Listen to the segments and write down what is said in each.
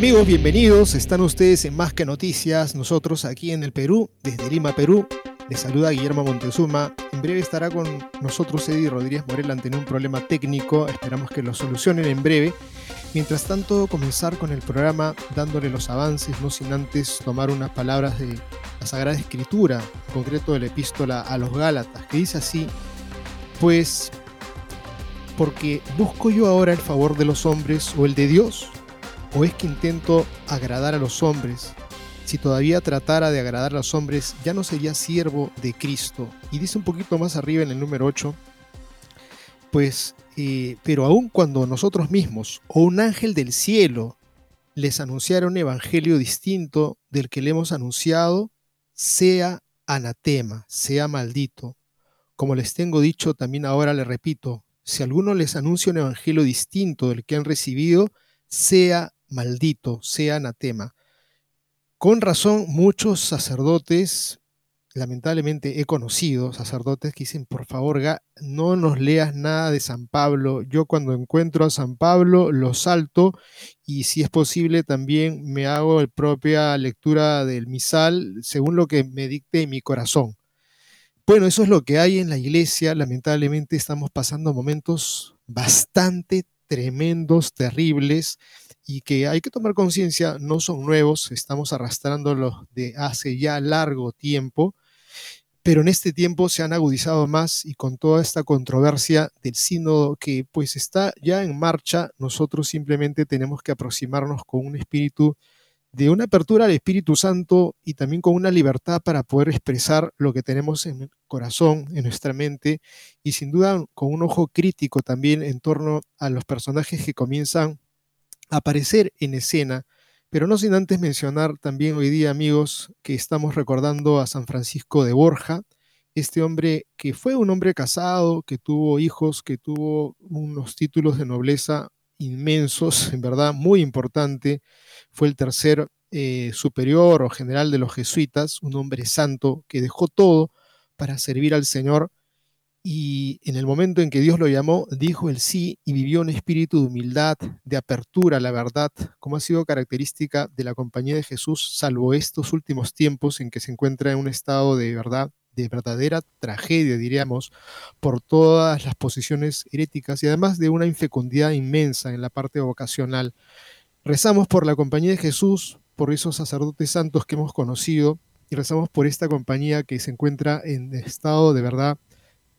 Amigos, bienvenidos. Están ustedes en Más que Noticias. Nosotros aquí en el Perú, desde Lima, Perú. Les saluda Guillermo Montezuma. En breve estará con nosotros Eddie Rodríguez Morel ante un problema técnico. Esperamos que lo solucionen en breve. Mientras tanto, comenzar con el programa dándole los avances, no sin antes tomar unas palabras de la Sagrada Escritura, en concreto de la epístola a los Gálatas, que dice así, pues, porque busco yo ahora el favor de los hombres o el de Dios, ¿O es que intento agradar a los hombres? Si todavía tratara de agradar a los hombres, ya no sería siervo de Cristo. Y dice un poquito más arriba en el número 8, pues, eh, pero aun cuando nosotros mismos o un ángel del cielo les anunciara un evangelio distinto del que le hemos anunciado, sea anatema, sea maldito. Como les tengo dicho, también ahora le repito, si alguno les anuncia un evangelio distinto del que han recibido, sea maldito, sea anatema. Con razón, muchos sacerdotes, lamentablemente he conocido sacerdotes que dicen, por favor, no nos leas nada de San Pablo. Yo cuando encuentro a San Pablo lo salto y si es posible también me hago la propia lectura del misal según lo que me dicte mi corazón. Bueno, eso es lo que hay en la iglesia. Lamentablemente estamos pasando momentos bastante tremendos, terribles y que hay que tomar conciencia, no son nuevos, estamos arrastrándolos de hace ya largo tiempo, pero en este tiempo se han agudizado más y con toda esta controversia del sínodo que pues está ya en marcha, nosotros simplemente tenemos que aproximarnos con un espíritu de una apertura al Espíritu Santo y también con una libertad para poder expresar lo que tenemos en el corazón, en nuestra mente y sin duda con un ojo crítico también en torno a los personajes que comienzan aparecer en escena, pero no sin antes mencionar también hoy día, amigos, que estamos recordando a San Francisco de Borja, este hombre que fue un hombre casado, que tuvo hijos, que tuvo unos títulos de nobleza inmensos, en verdad, muy importante, fue el tercer eh, superior o general de los jesuitas, un hombre santo que dejó todo para servir al Señor y en el momento en que Dios lo llamó, dijo el sí y vivió un espíritu de humildad, de apertura a la verdad, como ha sido característica de la compañía de Jesús, salvo estos últimos tiempos en que se encuentra en un estado de verdad, de verdadera tragedia, diríamos, por todas las posiciones heréticas y además de una infecundidad inmensa en la parte vocacional. Rezamos por la compañía de Jesús, por esos sacerdotes santos que hemos conocido y rezamos por esta compañía que se encuentra en estado de verdad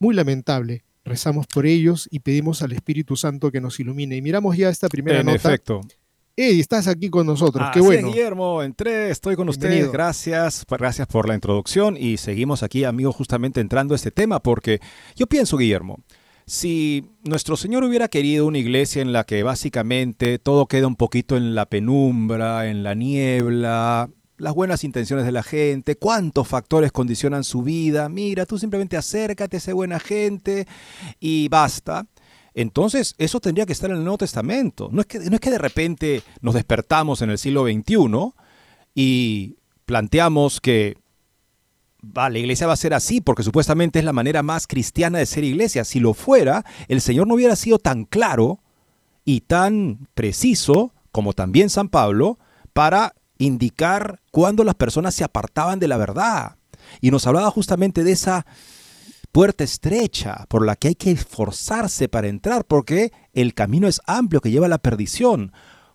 muy lamentable. Rezamos por ellos y pedimos al Espíritu Santo que nos ilumine. Y miramos ya esta primera en nota. efecto. Eddie, estás aquí con nosotros. Qué bueno. Guillermo, entré, estoy con Bienvenido. ustedes. Gracias, gracias por la introducción y seguimos aquí, amigos, justamente entrando a este tema porque yo pienso, Guillermo, si nuestro Señor hubiera querido una iglesia en la que básicamente todo queda un poquito en la penumbra, en la niebla, las buenas intenciones de la gente, cuántos factores condicionan su vida, mira, tú simplemente acércate a esa buena gente y basta. Entonces, eso tendría que estar en el Nuevo Testamento. No es que, no es que de repente nos despertamos en el siglo XXI y planteamos que la iglesia va a ser así porque supuestamente es la manera más cristiana de ser iglesia. Si lo fuera, el Señor no hubiera sido tan claro y tan preciso como también San Pablo para indicar cuándo las personas se apartaban de la verdad. Y nos hablaba justamente de esa puerta estrecha por la que hay que esforzarse para entrar, porque el camino es amplio que lleva a la perdición.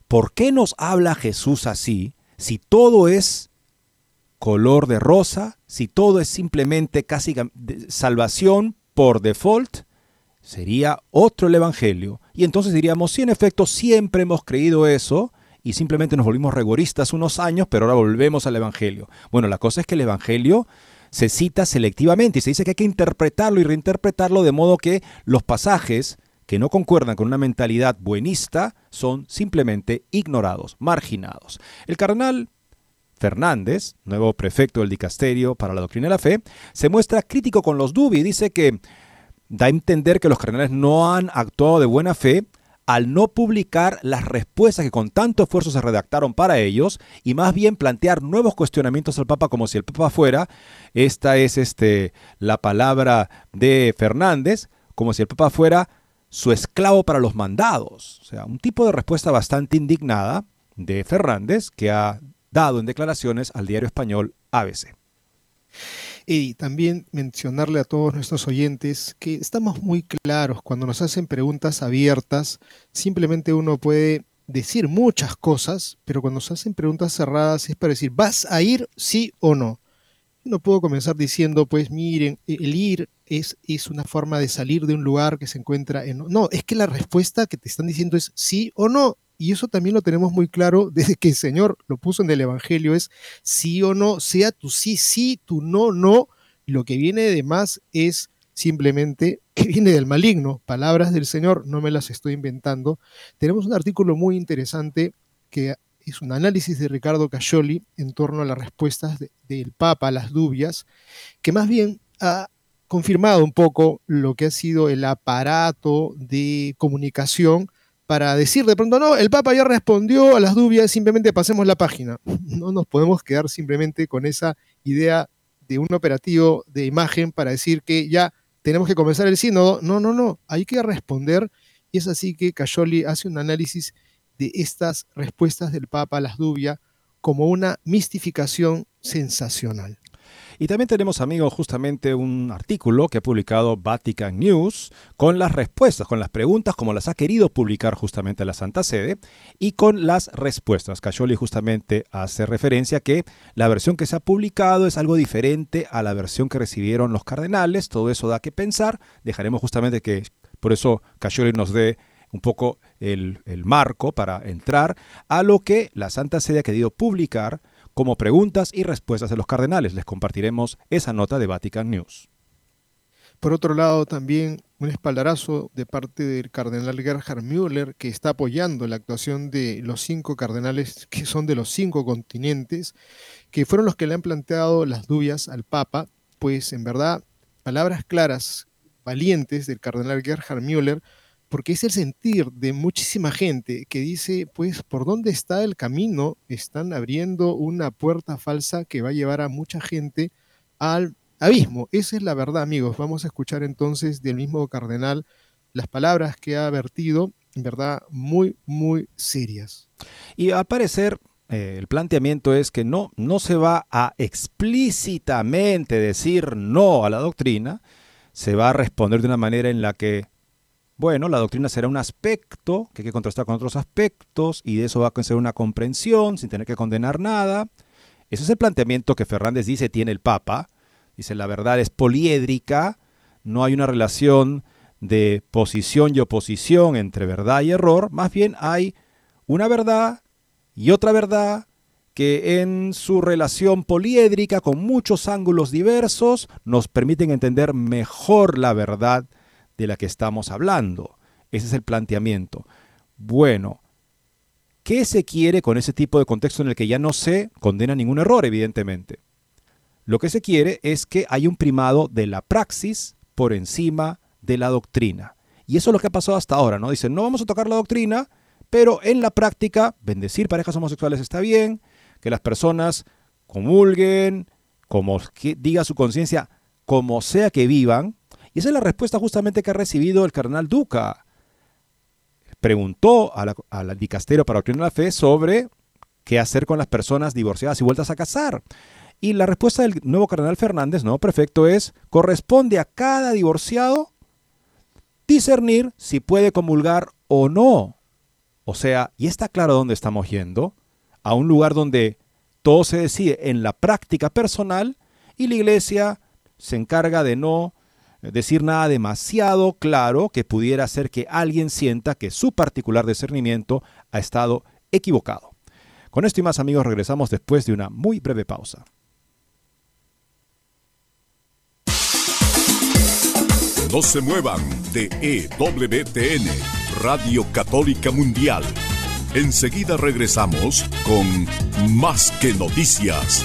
¿Por qué nos habla Jesús así si todo es color de rosa, si todo es simplemente casi salvación por default, sería otro el Evangelio. Y entonces diríamos, si en efecto siempre hemos creído eso y simplemente nos volvimos rigoristas unos años, pero ahora volvemos al Evangelio. Bueno, la cosa es que el Evangelio se cita selectivamente y se dice que hay que interpretarlo y reinterpretarlo de modo que los pasajes que no concuerdan con una mentalidad buenista son simplemente ignorados, marginados. El cardenal Fernández, nuevo prefecto del dicasterio para la doctrina de la fe, se muestra crítico con los Dubi y dice que da a entender que los cardenales no han actuado de buena fe al no publicar las respuestas que con tanto esfuerzo se redactaron para ellos y más bien plantear nuevos cuestionamientos al Papa como si el Papa fuera, esta es este, la palabra de Fernández, como si el Papa fuera su esclavo para los mandados. O sea, un tipo de respuesta bastante indignada de Fernández que ha dado en declaraciones al diario español ABC. Y también mencionarle a todos nuestros oyentes que estamos muy claros cuando nos hacen preguntas abiertas, simplemente uno puede decir muchas cosas, pero cuando se hacen preguntas cerradas es para decir, ¿vas a ir sí o no? No puedo comenzar diciendo, pues miren, el ir es, es una forma de salir de un lugar que se encuentra en... No, es que la respuesta que te están diciendo es sí o no. Y eso también lo tenemos muy claro desde que el Señor lo puso en el Evangelio, es sí o no, sea tu sí, sí, tu no, no. Lo que viene de más es simplemente que viene del maligno. Palabras del Señor, no me las estoy inventando. Tenemos un artículo muy interesante que es un análisis de Ricardo Cascioli en torno a las respuestas del Papa a las dubias, que más bien ha confirmado un poco lo que ha sido el aparato de comunicación para decir de pronto, no, el Papa ya respondió a las dudas, simplemente pasemos la página. No nos podemos quedar simplemente con esa idea de un operativo de imagen para decir que ya tenemos que comenzar el sínodo. No, no, no, hay que responder y es así que Cayoli hace un análisis de estas respuestas del Papa a las dudas como una mistificación sensacional. Y también tenemos, amigos, justamente un artículo que ha publicado Vatican News con las respuestas, con las preguntas como las ha querido publicar justamente la Santa Sede y con las respuestas. Cayoli justamente hace referencia que la versión que se ha publicado es algo diferente a la versión que recibieron los cardenales. Todo eso da que pensar. Dejaremos justamente que por eso Cayoli nos dé un poco el, el marco para entrar a lo que la Santa Sede ha querido publicar como preguntas y respuestas de los cardenales. Les compartiremos esa nota de Vatican News. Por otro lado, también un espaldarazo de parte del cardenal Gerhard Müller, que está apoyando la actuación de los cinco cardenales que son de los cinco continentes, que fueron los que le han planteado las dudas al Papa, pues en verdad, palabras claras, valientes del cardenal Gerhard Müller, porque es el sentir de muchísima gente que dice, pues, ¿por dónde está el camino? Están abriendo una puerta falsa que va a llevar a mucha gente al abismo. Esa es la verdad, amigos. Vamos a escuchar entonces del mismo cardenal las palabras que ha vertido, en verdad, muy, muy serias. Y al parecer, eh, el planteamiento es que no, no se va a explícitamente decir no a la doctrina, se va a responder de una manera en la que bueno, la doctrina será un aspecto que hay que contrastar con otros aspectos y de eso va a ser una comprensión sin tener que condenar nada. Ese es el planteamiento que Fernández dice tiene el Papa. Dice, la verdad es poliédrica, no hay una relación de posición y oposición entre verdad y error, más bien hay una verdad y otra verdad que en su relación poliédrica con muchos ángulos diversos nos permiten entender mejor la verdad de la que estamos hablando. Ese es el planteamiento. Bueno, ¿qué se quiere con ese tipo de contexto en el que ya no se condena ningún error, evidentemente? Lo que se quiere es que haya un primado de la praxis por encima de la doctrina. Y eso es lo que ha pasado hasta ahora, ¿no? Dicen, no vamos a tocar la doctrina, pero en la práctica, bendecir parejas homosexuales está bien, que las personas comulguen, como diga su conciencia, como sea que vivan, y esa es la respuesta justamente que ha recibido el cardenal Duca. Preguntó al dicastero para obtener la fe sobre qué hacer con las personas divorciadas y vueltas a casar. Y la respuesta del nuevo cardenal Fernández, nuevo prefecto, es, corresponde a cada divorciado discernir si puede comulgar o no. O sea, y está claro dónde estamos yendo, a un lugar donde todo se decide en la práctica personal y la iglesia se encarga de no decir nada demasiado claro que pudiera hacer que alguien sienta que su particular discernimiento ha estado equivocado. Con esto y más amigos regresamos después de una muy breve pausa. No se muevan de EWTN, Radio Católica Mundial. Enseguida regresamos con Más que Noticias.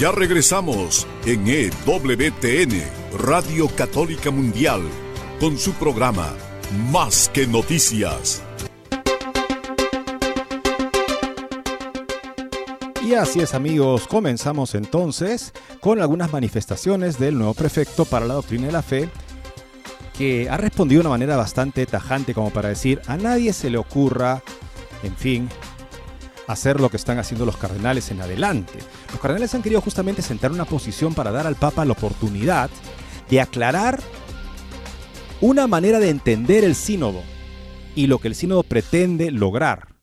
Ya regresamos en EWTN, Radio Católica Mundial, con su programa Más que Noticias. Y así es amigos, comenzamos entonces con algunas manifestaciones del nuevo prefecto para la doctrina de la fe, que ha respondido de una manera bastante tajante como para decir, a nadie se le ocurra, en fin, hacer lo que están haciendo los cardenales en adelante. Los cardenales han querido justamente sentar una posición para dar al Papa la oportunidad de aclarar una manera de entender el sínodo y lo que el sínodo pretende lograr.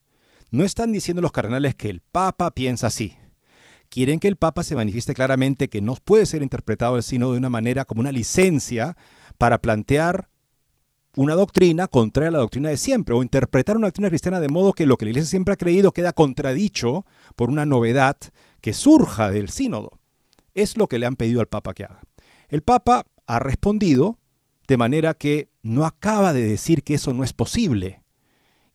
No están diciendo los cardenales que el Papa piensa así. Quieren que el Papa se manifieste claramente que no puede ser interpretado el sínodo de una manera como una licencia para plantear una doctrina contraria a la doctrina de siempre, o interpretar una doctrina cristiana de modo que lo que la Iglesia siempre ha creído queda contradicho por una novedad que surja del sínodo. Es lo que le han pedido al Papa que haga. El Papa ha respondido de manera que no acaba de decir que eso no es posible.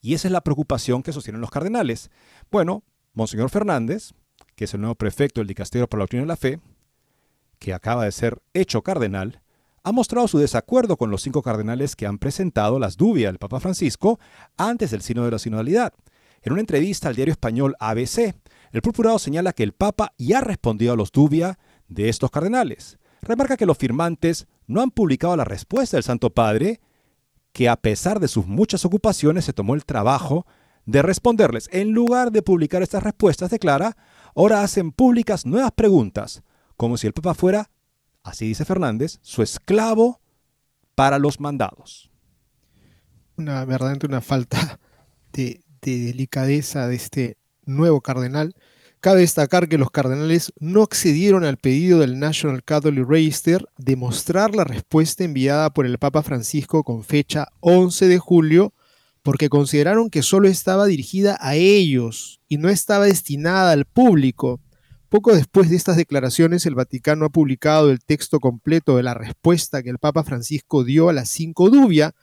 Y esa es la preocupación que sostienen los cardenales. Bueno, Monseñor Fernández, que es el nuevo prefecto del Dicasterio para la Doctrina de la Fe, que acaba de ser hecho cardenal, ha mostrado su desacuerdo con los cinco cardenales que han presentado las dubias al Papa Francisco antes del Sino de la Sinodalidad. En una entrevista al diario español ABC, el purpurado señala que el Papa ya ha respondido a los dubias de estos cardenales. Remarca que los firmantes no han publicado la respuesta del Santo Padre, que a pesar de sus muchas ocupaciones se tomó el trabajo de responderles. En lugar de publicar estas respuestas, declara, ahora hacen públicas nuevas preguntas, como si el Papa fuera así dice Fernández, su esclavo para los mandados. Una verdaderamente una falta de, delicadeza de este nuevo cardenal. Cabe destacar que los cardenales no accedieron al pedido del National Catholic Register de mostrar la respuesta enviada por el Papa Francisco con fecha 11 de julio, porque consideraron que solo estaba dirigida a ellos y no estaba destinada al público. Poco después de estas declaraciones, el Vaticano ha publicado el texto completo de la respuesta que el Papa Francisco dio a las cinco dubia,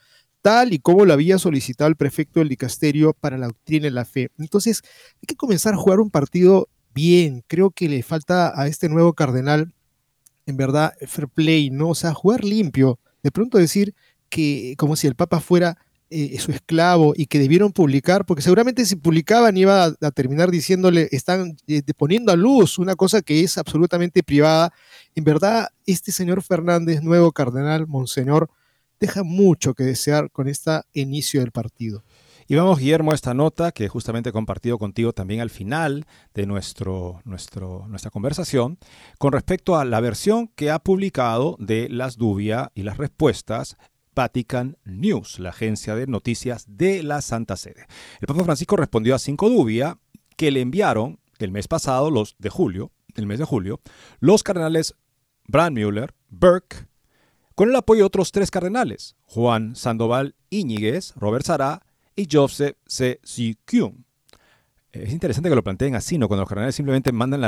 tal y como lo había solicitado el prefecto del dicasterio para la doctrina y la fe. Entonces, hay que comenzar a jugar un partido bien. Creo que le falta a este nuevo cardenal, en verdad, fair play, ¿no? O sea, jugar limpio. De pronto decir que como si el Papa fuera eh, su esclavo y que debieron publicar, porque seguramente si publicaban iba a, terminar diciéndole, están eh, poniendo a luz una cosa que es absolutamente privada. En verdad, este señor Fernández, nuevo cardenal, monseñor, deja mucho que desear con este inicio del partido. Y vamos, Guillermo, a esta nota que justamente he compartido contigo también al final de nuestro, nuestro, nuestra conversación, con respecto a la versión que ha publicado de las dubias y las respuestas Vatican News, la agencia de noticias de la Santa Sede. El Papa Francisco respondió a cinco dubias que le enviaron el mes pasado, los de julio, el mes de julio, los cardenales Brandmüller, Burke, con el apoyo de otros tres cardenales, Juan Sandoval Íñiguez, Robert Sará y Joseph C. Kyung. Es interesante que lo planteen así, ¿no? Cuando los cardenales simplemente mandan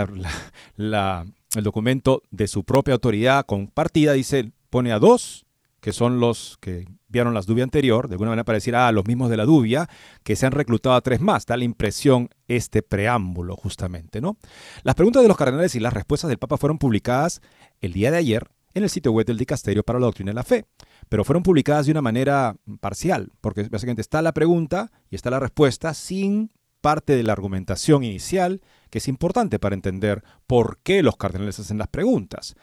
el documento de su propia autoridad compartida, dice, pone a dos, que son los que vieron las Dubia anterior, de alguna manera para decir, ah, los mismos de la Dubia, que se han reclutado a tres más. Da la impresión este preámbulo, justamente, ¿no? Las preguntas de los cardenales y las respuestas del Papa fueron publicadas el día de ayer en el sitio web del Dicasterio para la Doctrina de la Fe, pero fueron publicadas de una manera parcial, porque básicamente está la pregunta y está la respuesta sin parte de la argumentación inicial, que es importante para entender por qué los cardenales hacen las preguntas.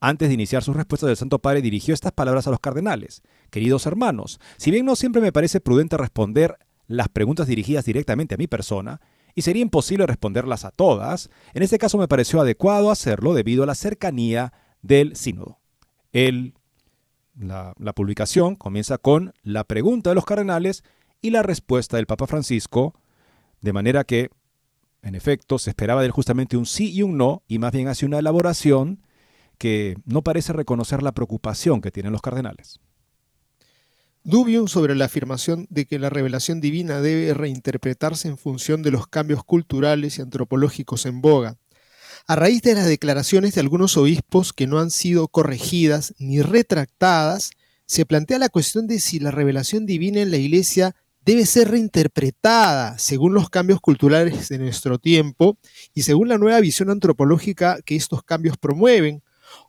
Antes de iniciar sus respuestas, el Santo Padre dirigió estas palabras a los cardenales. Queridos hermanos, si bien no siempre me parece prudente responder las preguntas dirigidas directamente a mi persona, y sería imposible responderlas a todas, en este caso me pareció adecuado hacerlo debido a la cercanía del sínodo. la, la publicación comienza con la pregunta de los cardenales y la respuesta del Papa Francisco, de manera que, en efecto, se esperaba de él justamente un sí y un no, y más bien hace una elaboración que no parece reconocer la preocupación que tienen los cardenales. Dubium sobre la afirmación de que la revelación divina debe reinterpretarse en función de los cambios culturales y antropológicos en boga. A raíz de las declaraciones de algunos obispos que no han sido corregidas ni retractadas, se plantea la cuestión de si la revelación divina en la Iglesia debe ser reinterpretada según los cambios culturales de nuestro tiempo y según la nueva visión antropológica que estos cambios promueven,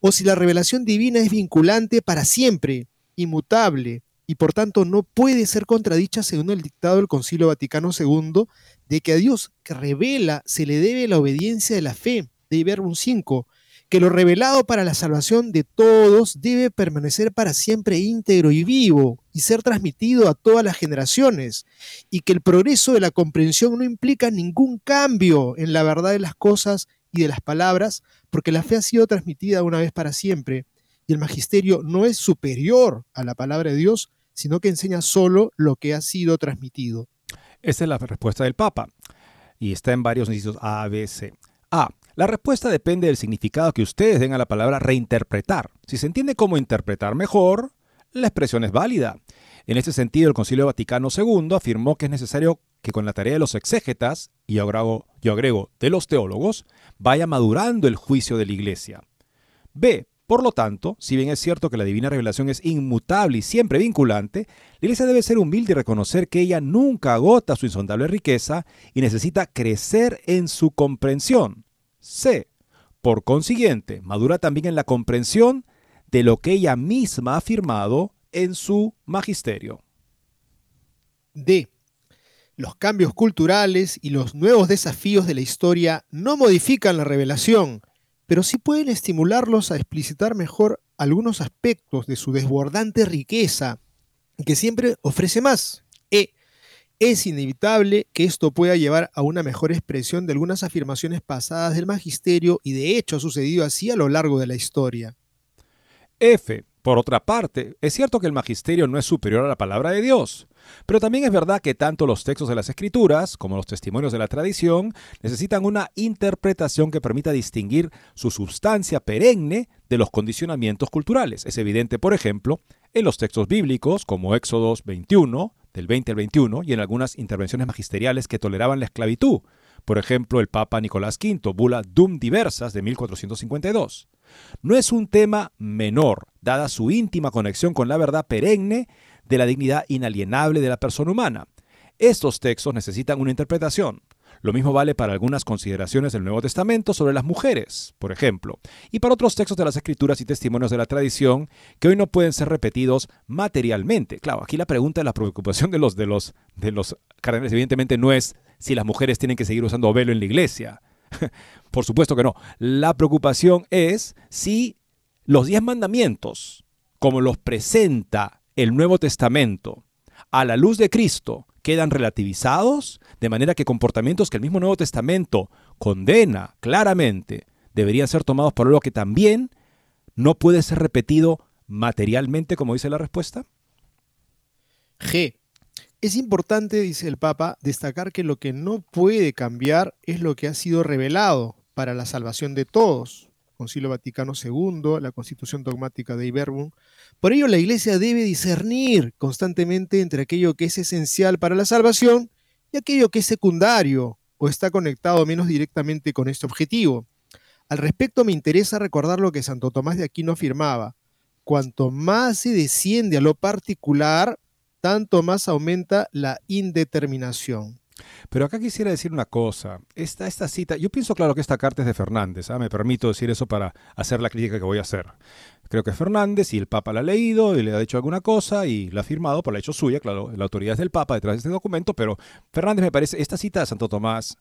o si la revelación divina es vinculante para siempre, inmutable, y por tanto no puede ser contradicha según el dictado del Concilio Vaticano II de que a Dios que revela se le debe la obediencia de la fe, de Verbum 5, que lo revelado para la salvación de todos debe permanecer para siempre íntegro y vivo y ser transmitido a todas las generaciones, y que el progreso de la comprensión no implica ningún cambio en la verdad de las cosas y de las palabras, porque la fe ha sido transmitida una vez para siempre, y el magisterio no es superior a la palabra de Dios, sino que enseña solo lo que ha sido transmitido. Esta es la respuesta del Papa, y está en varios incisos A, B, C. A. La respuesta depende del significado que ustedes den a la palabra reinterpretar. Si se entiende cómo interpretar mejor, la expresión es válida. En este sentido, el Concilio Vaticano II afirmó que es necesario que con la tarea de los exégetas, y agrego, yo agrego de los teólogos, vaya madurando el juicio de la Iglesia. B. Por lo tanto, si bien es cierto que la divina revelación es inmutable y siempre vinculante, la Iglesia debe ser humilde y reconocer que ella nunca agota su insondable riqueza y necesita crecer en su comprensión. C. Por consiguiente, madura también en la comprensión de lo que ella misma ha afirmado en su magisterio. D. Los cambios culturales y los nuevos desafíos de la historia no modifican la revelación, pero sí pueden estimularlos a explicitar mejor algunos aspectos de su desbordante riqueza, que siempre ofrece más. E. Es inevitable que esto pueda llevar a una mejor expresión de algunas afirmaciones pasadas del magisterio y de hecho ha sucedido así a lo largo de la historia. F. Por otra parte, es cierto que el magisterio no es superior a la palabra de Dios, pero también es verdad que tanto los textos de las escrituras como los testimonios de la tradición necesitan una interpretación que permita distinguir su sustancia perenne de los condicionamientos culturales. Es evidente, por ejemplo, en los textos bíblicos como Éxodos 21, del 20 al 21, y en algunas intervenciones magisteriales que toleraban la esclavitud. Por ejemplo, el Papa Nicolás V, bula Dum Diversas de 1452. No es un tema menor, dada su íntima conexión con la verdad perenne de la dignidad inalienable de la persona humana. Estos textos necesitan una interpretación. Lo mismo vale para algunas consideraciones del Nuevo Testamento sobre las mujeres, por ejemplo, y para otros textos de las Escrituras y testimonios de la tradición que hoy no pueden ser repetidos materialmente. Claro, aquí la pregunta de la preocupación de los de los de los cardenales evidentemente no es si las mujeres tienen que seguir usando velo en la iglesia. Por supuesto que no. La preocupación es si los diez mandamientos, como los presenta el Nuevo Testamento, a la luz de Cristo, quedan relativizados, de manera que comportamientos que el mismo Nuevo Testamento condena claramente deberían ser tomados por algo que también no puede ser repetido materialmente, como dice la respuesta? G. Es importante, dice el Papa, destacar que lo que no puede cambiar es lo que ha sido revelado, para la salvación de todos. Concilio Vaticano II, la Constitución Dogmática de Iberbum. Por ello, la Iglesia debe discernir constantemente entre aquello que es esencial para la salvación y aquello que es secundario o está conectado menos directamente con este objetivo. Al respecto, me interesa recordar lo que Santo Tomás de Aquino afirmaba. Cuanto más se desciende a lo particular, tanto más aumenta la indeterminación. Pero acá quisiera decir una cosa. Esta, esta cita, yo pienso claro que esta carta es de Fernández, ¿ah? me permito decir eso para hacer la crítica que voy a hacer. Creo que Fernández y el Papa la ha leído y le ha dicho alguna cosa y la ha firmado, por la hecho suya, claro, la autoridad es del Papa detrás de este documento, pero Fernández me parece, esta cita de Santo Tomás,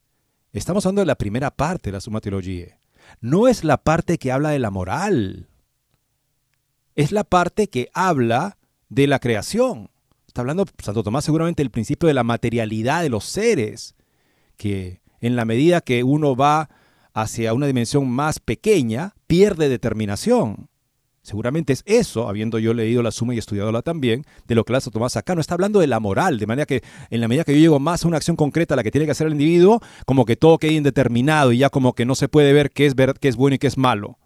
estamos hablando de la primera parte de la Suma Teología. No es la parte que habla de la moral, es la parte que habla de la creación. Está hablando Santo Tomás seguramente del principio de la materialidad de los seres, que en la medida que uno va hacia una dimensión más pequeña, pierde determinación. Seguramente es eso, habiendo yo leído la suma y estudiado también, de lo que Santo Tomás acá. No está hablando de la moral, de manera que en la medida que yo llego más a una acción concreta a la que tiene que hacer el individuo, como que todo quede indeterminado y ya como que no se puede ver qué es, qué es bueno y qué es malo.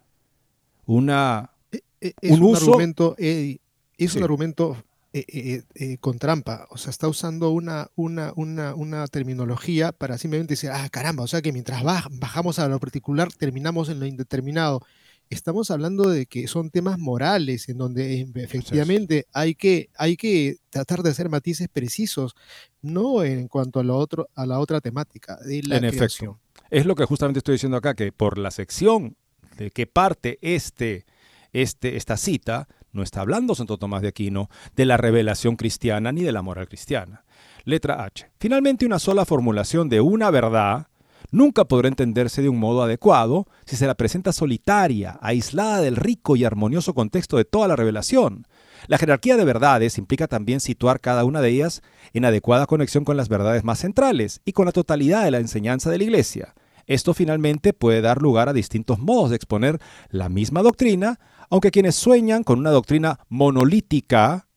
Una, e, e, un, argumento, es un argumento eh, eh, eh, con trampa. O sea, está usando una, una, una, una, terminología para simplemente decir, ah, caramba, o sea que mientras bajamos a lo particular, terminamos en lo indeterminado. Estamos hablando de que son temas morales, en donde efectivamente hay que, hay que tratar de hacer matices precisos, no en cuanto a, lo otro, a la otra temática de la en efecto. Es lo que justamente estoy diciendo acá, que por la sección de que parte este, este, esta cita, no está hablando Santo Tomás de Aquino de la revelación cristiana ni de la moral cristiana. Letra H. Finalmente, una sola formulación de una verdad nunca podrá entenderse de un modo adecuado si se la presenta solitaria, aislada del rico y armonioso contexto de toda la revelación. La jerarquía de verdades implica también situar cada una de ellas en adecuada conexión con las verdades más centrales y con la totalidad de la enseñanza de la Iglesia. Esto finalmente puede dar lugar a distintos modos de exponer la misma doctrina aunque quienes sueñan con una doctrina monolítica,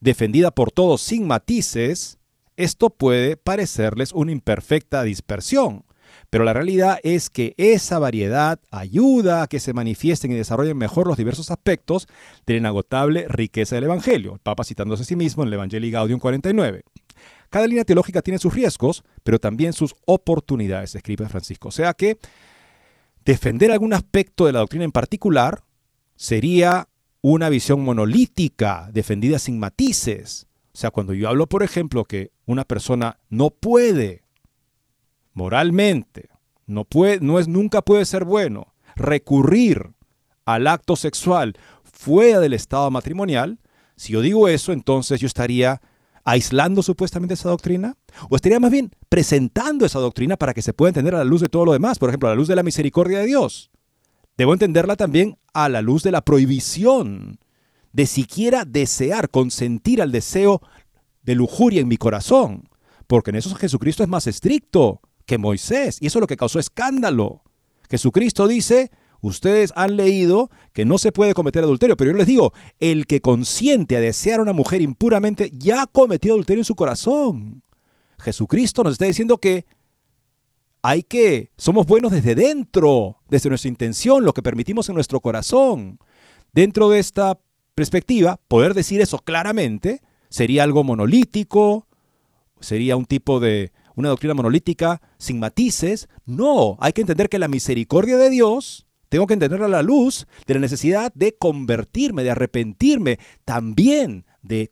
defendida por todos sin matices, esto puede parecerles una imperfecta dispersión. Pero la realidad es que esa variedad ayuda a que se manifiesten y desarrollen mejor los diversos aspectos de la inagotable riqueza del Evangelio. El Papa citándose a sí mismo en el Evangelii Gaudium 49. Cada línea teológica tiene sus riesgos, pero también sus oportunidades, escribe Francisco. O sea que defender algún aspecto de la doctrina en particular sería una visión monolítica, defendida sin matices. O sea, cuando yo hablo, por ejemplo, que una persona no puede, moralmente, no, puede, no es, nunca puede ser bueno, recurrir al acto sexual fuera del estado matrimonial, si yo digo eso, entonces yo estaría aislando supuestamente esa doctrina, o estaría más bien presentando esa doctrina para que se pueda entender a la luz de todo lo demás, por ejemplo, a la luz de la misericordia de Dios. Debo entenderla también a la luz de la prohibición de siquiera desear, consentir al deseo de lujuria en mi corazón, porque en eso Jesucristo es más estricto que Moisés, y eso es lo que causó escándalo. Jesucristo dice, ustedes han leído que no se puede cometer adulterio, pero yo les digo, el que consiente a desear a una mujer impuramente ya ha cometido adulterio en su corazón. Jesucristo nos está diciendo que hay que, somos buenos desde dentro, desde nuestra intención, lo que permitimos en nuestro corazón. Dentro de esta perspectiva, poder decir eso claramente sería algo monolítico, sería un tipo de, una doctrina monolítica sin matices. No, hay que entender que la misericordia de Dios, tengo que entenderla a la luz de la necesidad de convertirme, de arrepentirme, también de,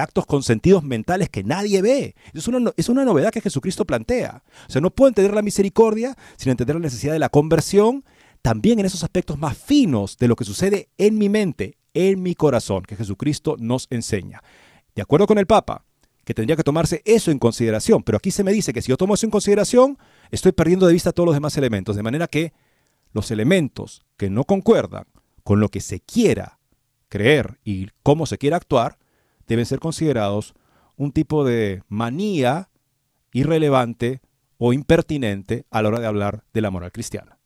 actos consentidos mentales que nadie ve. Es una, es una novedad que Jesucristo plantea. O sea, no puedo entender la misericordia sin entender la necesidad de la conversión, también en esos aspectos más finos de lo que sucede en mi mente, en mi corazón, que Jesucristo nos enseña. De acuerdo con el Papa, que tendría que tomarse eso en consideración, pero aquí se me dice que si yo tomo eso en consideración, estoy perdiendo de vista todos los demás elementos, de manera que los elementos que no concuerdan con lo que se quiera creer y cómo se quiera actuar, deben ser considerados un tipo de manía irrelevante o impertinente a la hora de hablar de la moral cristiana.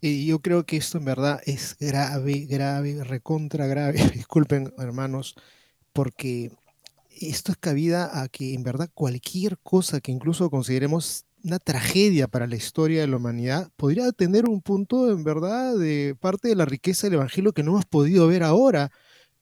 Y yo creo que esto en verdad es grave, grave, recontra grave. Disculpen, hermanos, porque esto es cabida a que en verdad cualquier cosa que incluso consideremos una tragedia para la historia de la humanidad, podría tener un punto, en verdad, de parte de la riqueza del Evangelio que no hemos podido ver ahora.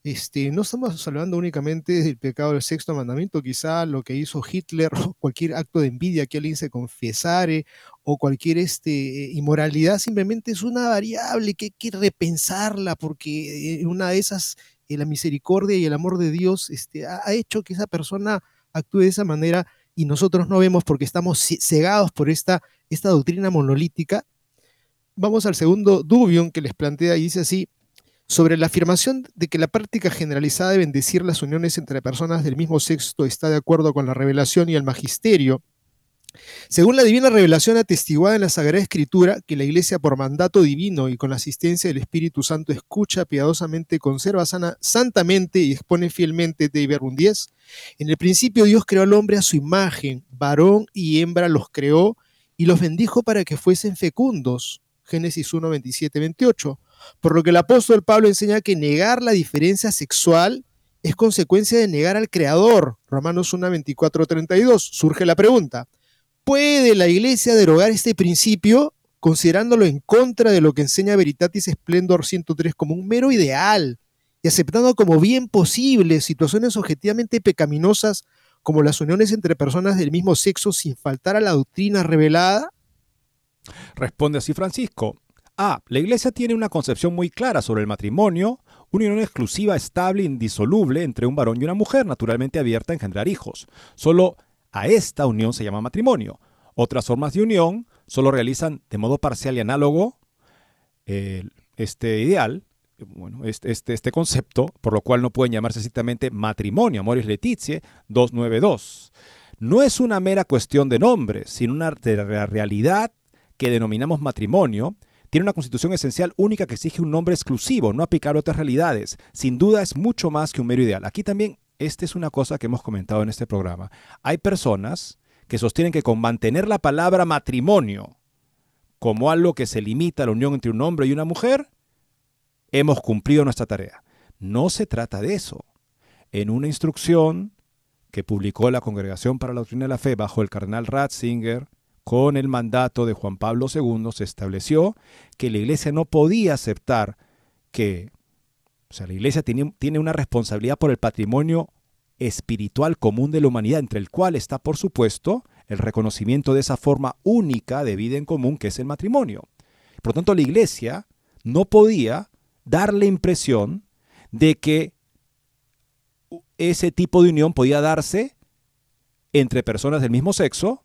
Este, no estamos hablando únicamente del pecado del sexto mandamiento, quizá lo que hizo Hitler cualquier acto de envidia que alguien se confesare o cualquier este, inmoralidad, simplemente es una variable que hay que repensarla porque una de esas, eh, la misericordia y el amor de Dios este, ha hecho que esa persona actúe de esa manera y nosotros no vemos porque estamos cegados por esta, esta doctrina monolítica. Vamos al segundo dubium que les plantea y dice así, sobre la afirmación de que la práctica generalizada de bendecir las uniones entre personas del mismo sexo está de acuerdo con la revelación y el magisterio, según la divina revelación atestiguada en la Sagrada Escritura, que la Iglesia por mandato divino y con la asistencia del Espíritu Santo escucha piadosamente, conserva sana, santamente y expone fielmente de Iberbun 10, en el principio Dios creó al hombre a su imagen, varón y hembra los creó y los bendijo para que fuesen fecundos. Génesis 1, 27, 28. Por lo que el apóstol Pablo enseña que negar la diferencia sexual es consecuencia de negar al Creador. Romanos 1, 24, 32. Surge la pregunta, ¿puede la iglesia derogar este principio considerándolo en contra de lo que enseña Veritatis Splendor 103 como un mero ideal y aceptando como bien posible situaciones objetivamente pecaminosas como las uniones entre personas del mismo sexo sin faltar a la doctrina revelada? Responde así Francisco. A. La Iglesia tiene una concepción muy clara sobre el matrimonio, una unión exclusiva, estable, indisoluble entre un varón y una mujer, naturalmente abierta a engendrar hijos. Solo a esta unión se llama matrimonio. Otras formas de unión solo realizan de modo parcial y análogo este ideal, bueno, este, este, este, concepto, por lo cual no pueden llamarse estrictamente matrimonio, Amoris Letizie 292. No es una mera cuestión de nombre, sino una realidad que denominamos matrimonio, tiene una constitución esencial única que exige un nombre exclusivo, no aplicable a otras realidades. Sin duda es mucho más que un mero ideal. Aquí también, esta es una cosa que hemos comentado en este programa. Hay personas que sostienen que con mantener la palabra matrimonio como algo que se limita a la unión entre un hombre y una mujer, hemos cumplido nuestra tarea. No se trata de eso. En una instrucción que publicó la Congregación para la Doctrina de la Fe bajo el cardenal Ratzinger, con el mandato de Juan Pablo II, se estableció que la Iglesia no podía aceptar que, o sea, la Iglesia tiene, tiene una responsabilidad por el patrimonio espiritual común de la humanidad, entre el cual está, por supuesto, el reconocimiento de esa forma única de vida en común que es el matrimonio. Por lo tanto, la Iglesia no podía dar la impresión de que ese tipo de unión podía darse entre personas del mismo sexo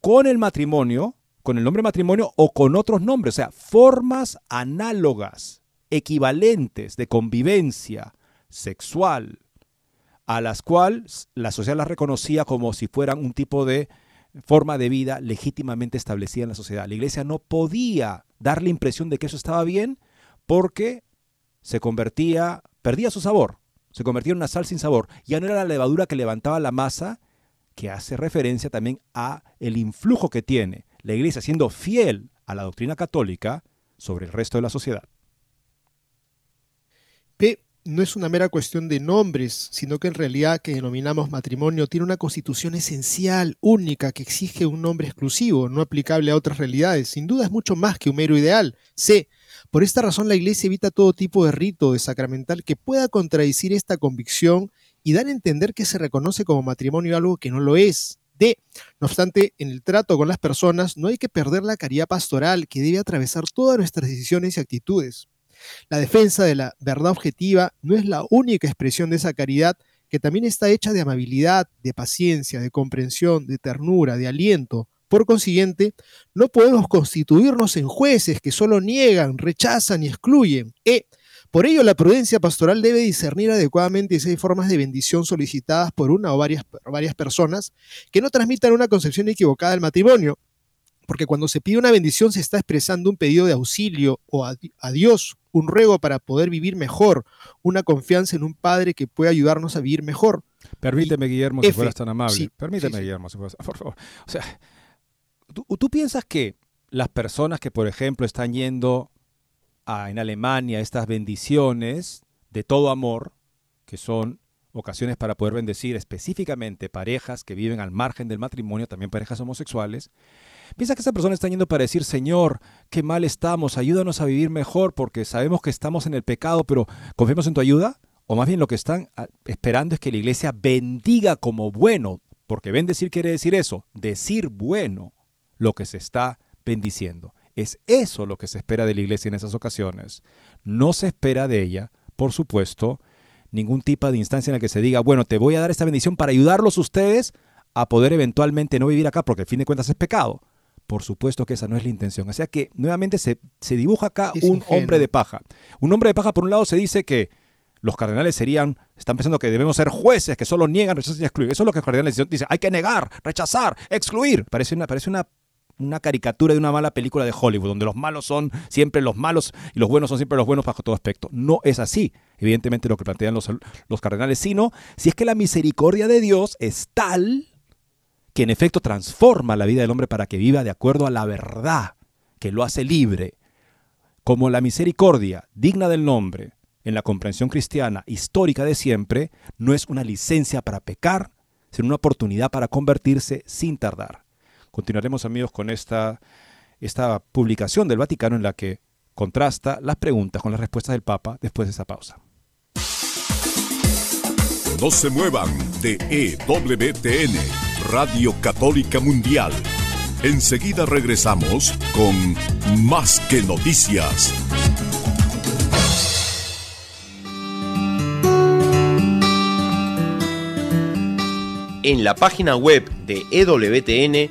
con el matrimonio, con el nombre matrimonio o con otros nombres, o sea, formas análogas, equivalentes de convivencia sexual, a las cuales la sociedad las reconocía como si fueran un tipo de forma de vida legítimamente establecida en la sociedad. La iglesia no podía dar la impresión de que eso estaba bien porque se convertía, perdía su sabor, se convertía en una sal sin sabor. Ya no era la levadura que levantaba la masa, que hace referencia también a el influjo que tiene la Iglesia siendo fiel a la doctrina católica sobre el resto de la sociedad. P no es una mera cuestión de nombres, sino que en realidad que denominamos matrimonio tiene una constitución esencial, única, que exige un nombre exclusivo, no aplicable a otras realidades. Sin duda es mucho más que un mero ideal. C por esta razón la Iglesia evita todo tipo de rito de sacramental que pueda contradecir esta convicción y dar a entender que se reconoce como matrimonio algo que no lo es. D. No obstante, en el trato con las personas no hay que perder la caridad pastoral que debe atravesar todas nuestras decisiones y actitudes. La defensa de la verdad objetiva no es la única expresión de esa caridad que también está hecha de amabilidad, de paciencia, de comprensión, de ternura, de aliento, por consiguiente, no podemos constituirnos en jueces que solo niegan, rechazan y excluyen. E, por ello, la prudencia pastoral debe discernir adecuadamente si hay formas de bendición solicitadas por una o varias, varias personas que no transmitan una concepción equivocada del matrimonio, porque cuando se pide una bendición se está expresando un pedido de auxilio o a, Dios, un ruego para poder vivir mejor, una confianza en un Padre que puede ayudarnos a vivir mejor. Permíteme, Guillermo, si fueras tan amable. Permíteme, Guillermo, si fueras, por favor. O sea, ¿Tú, piensas que las personas que, por ejemplo, están yendo en Alemania estas bendiciones de todo amor, que son ocasiones para poder bendecir específicamente parejas que viven al margen del matrimonio, también parejas homosexuales, piensa que esa persona está yendo para decir, Señor, qué mal estamos, ayúdanos a vivir mejor porque sabemos que estamos en el pecado, pero confiemos en tu ayuda. O más bien lo que están ah, esperando es que la iglesia bendiga como bueno, porque bendecir quiere decir eso, decir bueno lo que se está bendiciendo. Es eso lo que se espera de la iglesia en esas ocasiones. No se espera de ella, por supuesto, ningún tipo de instancia en la que se diga, bueno, te voy a dar esta bendición para ayudarlos ustedes a poder eventualmente no vivir acá, porque al fin de cuentas es pecado. Por supuesto que esa no es la intención. O sea que nuevamente se, se dibuja acá un hombre de paja. Un hombre de paja, por un lado, se dice que los cardenales serían, están pensando que debemos ser jueces que solo niegan, rechazan y excluyen. Eso es lo que los cardenales dicen, hay que negar, rechazar, excluir. Parece una, parece una, una caricatura de una mala película de Hollywood, donde los malos son siempre los malos y los buenos son siempre los buenos bajo todo aspecto. No es así, evidentemente, lo que plantean los, los cardenales, sino si es que la misericordia de Dios es tal que en efecto transforma la vida del hombre para que viva de acuerdo a la verdad, que lo hace libre, como la misericordia digna del nombre en la comprensión cristiana histórica de siempre, no es una licencia para pecar, sino una oportunidad para convertirse sin tardar. Continuaremos amigos con esta, esta publicación del Vaticano en la que contrasta las preguntas con las respuestas del Papa después de esa pausa. No se muevan de EWTN, Radio Católica Mundial. Enseguida regresamos con Más que Noticias. En la página web de EWTN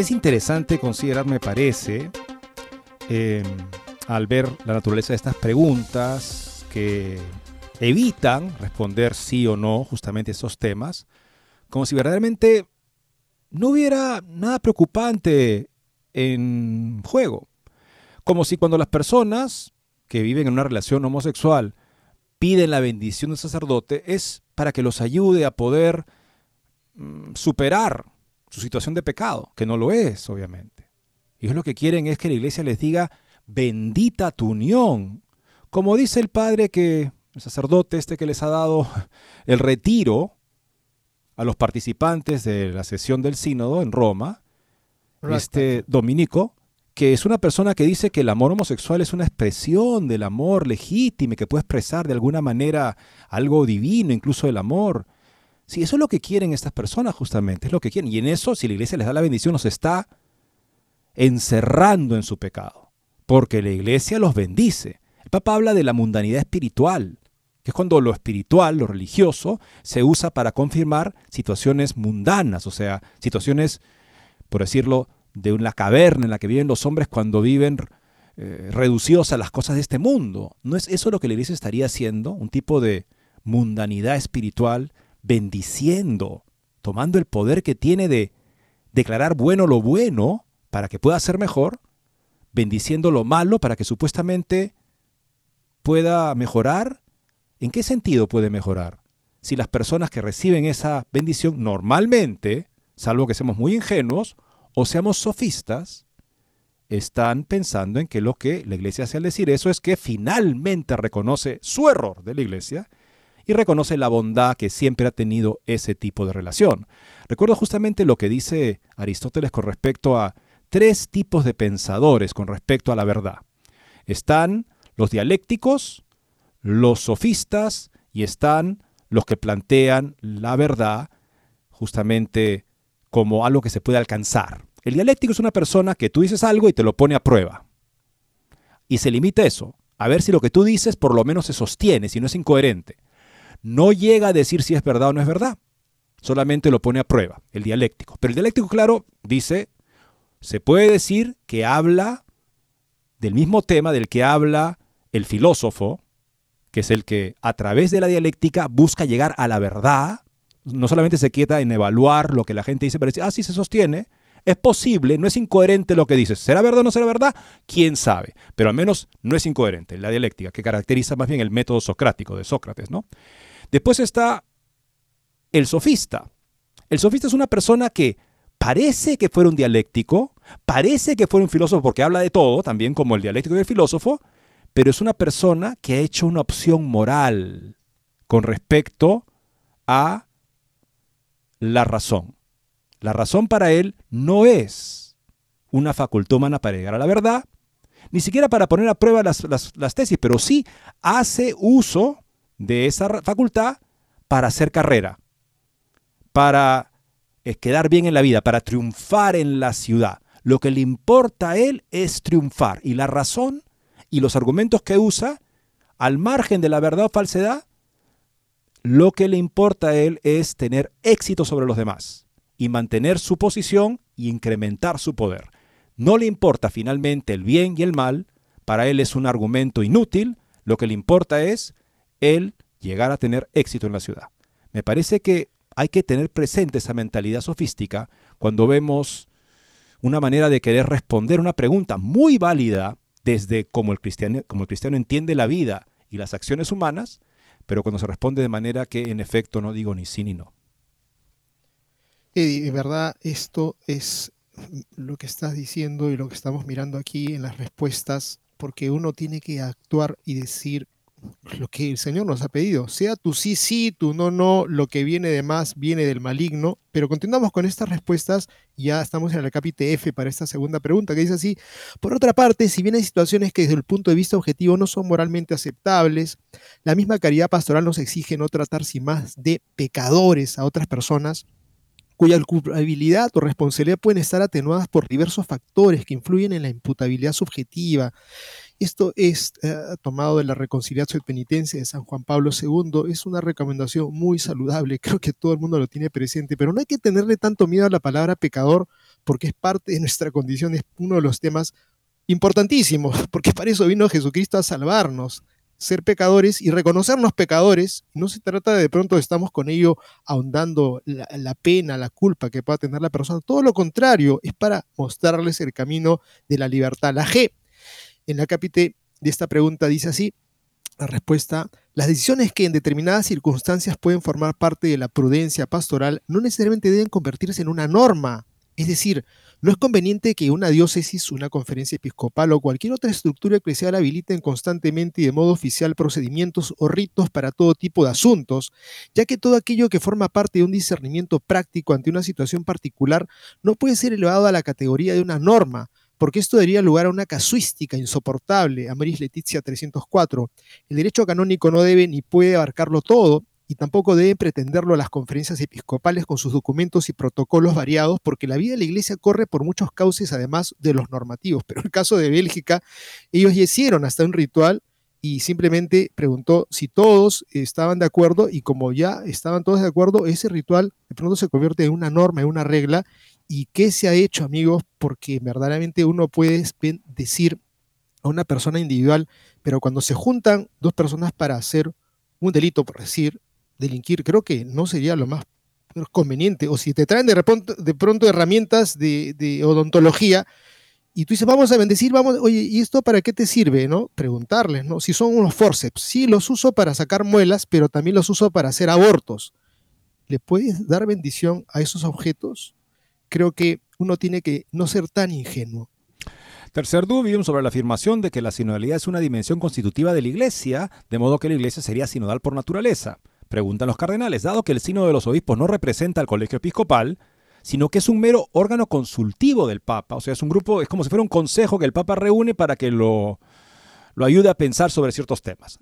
Es interesante considerar, me parece, em, al ver la naturaleza de estas preguntas que evitan responder sí o no justamente esos temas, como si verdaderamente no hubiera nada preocupante en juego. Como si cuando las personas que viven en una relación homosexual piden la bendición del sacerdote es para que los ayude a poder mm, superar su situación de pecado, que no lo es, obviamente. Y ellos lo que quieren es que la iglesia les diga, bendita tu unión. Como dice el padre que, el sacerdote este que les ha dado el retiro a los participantes de la sesión del sínodo en Roma, este dominico, que es una persona que dice que el amor homosexual es una expresión del amor legítimo, que puede expresar de alguna manera algo divino, incluso el amor. Sí, eso es lo que quieren estas personas justamente, es lo que quieren. Y en eso, si la iglesia les da la bendición, nos está encerrando en su pecado, porque la iglesia los bendice. El Papa habla de la mundanidad espiritual, que es cuando lo espiritual, lo religioso, se usa para confirmar situaciones mundanas, o sea, situaciones, por decirlo, de una caverna en la que viven los hombres cuando viven eh, reducidos a las cosas de este mundo. ¿No es eso lo que la iglesia estaría haciendo? Un tipo de mundanidad espiritual bendiciendo, tomando el poder que tiene de declarar bueno lo bueno para que pueda ser mejor, bendiciendo lo malo para que supuestamente pueda mejorar. ¿En qué sentido puede mejorar? si las personas que reciben esa bendición normalmente, salvo que seamos muy ingenuos o seamos sofistas, están pensando en que lo que la iglesia hace al decir eso es que finalmente reconoce su error de la iglesia y reconoce la bondad que siempre ha tenido ese tipo de relación. Recuerdo justamente lo que dice Aristóteles con respecto a tres tipos de pensadores con respecto a la verdad. Están los dialécticos, los sofistas y están los que plantean la verdad justamente como algo que se puede alcanzar. El dialéctico es una persona que tú dices algo y te lo pone a prueba. Y se limita a eso, a ver si lo que tú dices por lo menos se sostiene, si no es incoherente. No llega a decir si es verdad o no es verdad, solamente lo pone a prueba, el dialéctico. Pero el dialéctico, claro, dice, se puede decir que habla del mismo tema del que habla el filósofo, que es el que a través de la dialéctica busca llegar a la verdad, no solamente se quieta en evaluar lo que la gente dice, pero dice, ah, sí se sostiene, es posible, no es incoherente lo que dices. ¿Será verdad o no será verdad? ¿Quién sabe? Pero al menos no es incoherente, la dialéctica, que caracteriza más bien el método socrático de Sócrates, ¿no? Después está el sofista. El sofista es una persona que parece que fuera un dialéctico, parece que fuera un filósofo porque habla de todo, también como el dialéctico y el filósofo, pero es una persona que ha hecho una opción moral con respecto a la razón. La razón para él no es una facultad humana para llegar a la verdad, ni siquiera para poner a prueba las, tesis, pero sí hace uso de esa facultad para hacer carrera, para eh, quedar bien en la vida, para triunfar en la ciudad. Lo que le importa a él es triunfar y la razón y los argumentos que usa, al margen de la verdad o falsedad, lo que le importa a él es tener éxito sobre los demás y mantener su posición y incrementar su poder. No le importa finalmente el bien y el mal, para él es un argumento inútil, lo que le importa es él llegar a tener éxito en la ciudad. Me parece que hay que tener presente esa mentalidad sofística cuando vemos una manera de querer responder una pregunta muy válida desde cómo el cristiano, como el cristiano entiende la vida y las acciones humanas, pero cuando se responde de manera que en efecto no digo ni sí ni no. Eddie, de verdad, esto es lo que estás diciendo y lo que estamos mirando aquí en las respuestas, porque uno tiene que actuar y decir lo que el Señor nos ha pedido. Sea tu sí, sí, tu no, no, lo que viene de más viene del maligno. Pero continuamos con estas respuestas. Ya estamos en el capítulo F para esta segunda pregunta, que dice así. Por otra parte, si bien hay situaciones que desde el punto de vista objetivo no son moralmente aceptables, la misma caridad pastoral nos exige no tratar sin más de pecadores a otras personas cuya culpabilidad o responsabilidad pueden estar atenuadas por diversos factores que influyen en la imputabilidad subjetiva esto es eh, tomado de la reconciliación penitencia de San Juan Pablo II. Es una recomendación muy saludable. Creo que todo el mundo lo tiene presente, pero no hay que tenerle tanto miedo a la palabra pecador porque es parte de nuestra condición, es uno de los temas importantísimos, porque para eso vino Jesucristo a salvarnos, ser pecadores y reconocernos pecadores. No se trata de, de pronto estamos con ello ahondando la, la, pena, la culpa que pueda tener la persona. Todo lo contrario, es para mostrarles el camino de la libertad. La G en la capite de esta pregunta dice así, la respuesta, las decisiones que en determinadas circunstancias pueden formar parte de la prudencia pastoral no necesariamente deben convertirse en una norma. Es decir, no es conveniente que una diócesis, una conferencia episcopal o cualquier otra estructura eclesial habiliten constantemente y de modo oficial procedimientos o ritos para todo tipo de asuntos, ya que todo aquello que forma parte de un discernimiento práctico ante una situación particular no puede ser elevado a la categoría de una norma, porque esto daría lugar a una casuística insoportable, Amaris Leticia 304. El derecho canónico no debe ni puede abarcarlo todo, y tampoco deben pretenderlo las conferencias episcopales con sus documentos y protocolos variados, porque la vida de la iglesia corre por muchos cauces además de los normativos. Pero en el caso de Bélgica, ellos ya hicieron hasta un ritual y simplemente preguntó si todos estaban de acuerdo y como ya estaban todos de acuerdo, ese ritual de pronto se convierte en una norma, en una regla ¿Y qué se ha hecho, amigos? Porque verdaderamente uno puede decir a una persona individual, pero cuando se juntan dos personas para hacer un delito, por decir, delinquir, creo que no sería lo más conveniente. O si te traen de, pronto, de herramientas de, odontología y tú dices, vamos a bendecir, vamos, oye, ¿y esto para qué te sirve? ¿no? Preguntarles, ¿no? Si son unos forceps, sí, los uso para sacar muelas, pero también los uso para hacer abortos. ¿Le puedes dar bendición a esos objetos? Creo que uno tiene que no ser tan ingenuo. Tercer dubium sobre la afirmación de que la sinodalidad es una dimensión constitutiva de la Iglesia, de modo que la Iglesia sería sinodal por naturaleza. Preguntan los cardenales, dado que el sínodo de los obispos no representa al colegio episcopal, sino que es un mero órgano consultivo del Papa. O sea, es un grupo, es como si fuera un consejo que el Papa reúne para que lo, lo ayude a pensar sobre ciertos temas.